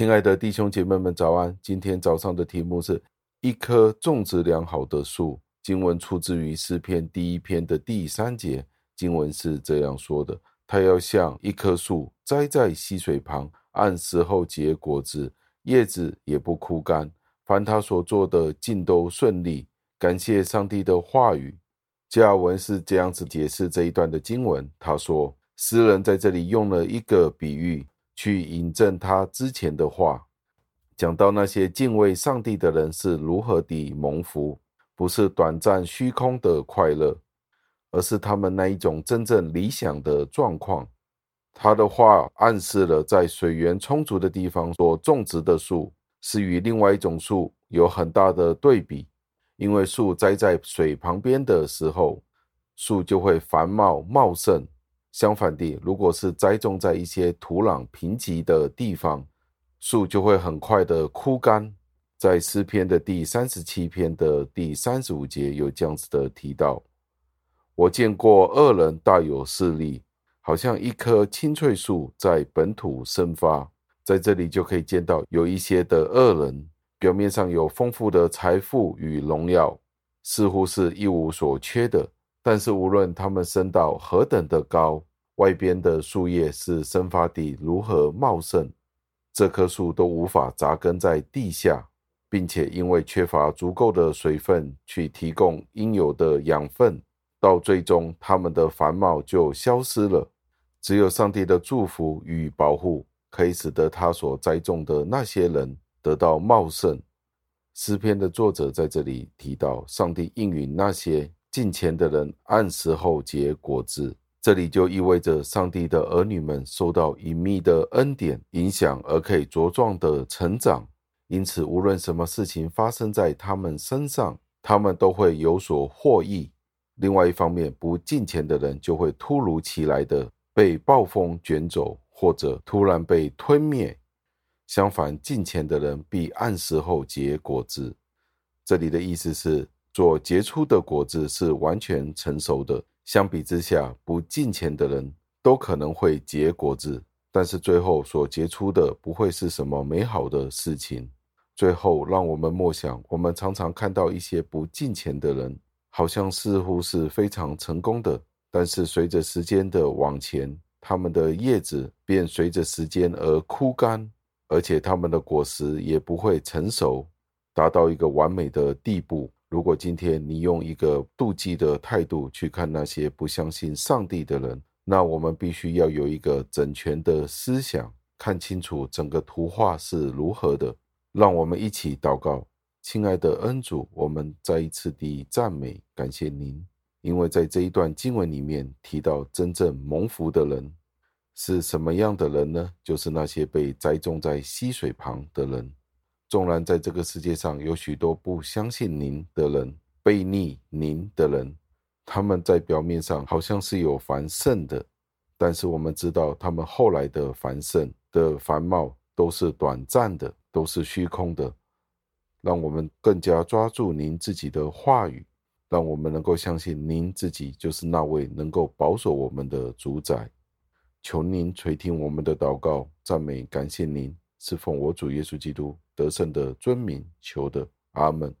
亲爱的弟兄姐妹们，早安！今天早上的题目是一棵种植良好的树。经文出自于诗篇第一篇的第三节，经文是这样说的：“他要像一棵树栽在溪水旁，按时候结果子，叶子也不枯干。凡他所做的，尽都顺利。”感谢上帝的话语。加尔文是这样子解释这一段的经文。他说，诗人在这里用了一个比喻，去引证他之前的话，讲到那些敬畏上帝的人是如何的蒙福。不是短暂虚空的快乐，而是他们那一种真正理想的状况。他的话暗示了，在水源充足的地方所种植的树，是与另外一种树有很大的对比。因为树栽在水旁边的时候，树就会繁茂茂盛；相反地，如果是栽种在一些土壤贫瘠的地方，树就会很快的枯干。在诗篇的第三十七篇的第三十五节有这样子的提到：我见过恶人大有势力，好像一棵青翠树在本土生发。在这里就可以见到有一些的恶人，表面上有丰富的财富与荣耀，似乎是一无所缺的。但是无论他们升到何等的高，外边的树叶是生发地如何茂盛，这棵树都无法扎根在地下。并且因为缺乏足够的水分去提供应有的养分，到最终它们的繁茂就消失了。只有上帝的祝福与保护，可以使得他所栽种的那些人得到茂盛。诗篇的作者在这里提到，上帝应允那些敬虔的人按时候结果子，这里就意味着上帝的儿女们受到隐秘的恩典影响，而可以茁壮的成长。因此，无论什么事情发生在他们身上，他们都会有所获益。另外一方面，不敬虔的人就会突如其来的被暴风卷走，或者突然被吞灭。相反，敬虔的人必按时候结果子。这里的意思是，所结出的果子是完全成熟的。相比之下，不敬虔的人都可能会结果子，但是最后所结出的不会是什么美好的事情。最后，让我们默想：我们常常看到一些不敬虔的人，好像似乎是非常成功的，但是随着时间的往前，他们的叶子便随着时间而枯干，而且他们的果实也不会成熟，达到一个完美的地步。如果今天你用一个妒忌的态度去看那些不相信上帝的人，那我们必须要有一个整全的思想，看清楚整个图画是如何的。让我们一起祷告，亲爱的恩主，我们再一次地赞美感谢您，因为在这一段经文里面提到，真正蒙福的人是什么样的人呢？就是那些被栽种在溪水旁的人。纵然在这个世界上有许多不相信您的人、悖逆您的人，他们在表面上好像是有繁盛的，但是我们知道，他们后来的繁盛的繁茂都是短暂的。都是虚空的，让我们更加抓住您自己的话语，让我们能够相信您自己就是那位能够保守我们的主宰。求您垂听我们的祷告，赞美感谢您，是奉我主耶稣基督得胜的尊名求的，阿门。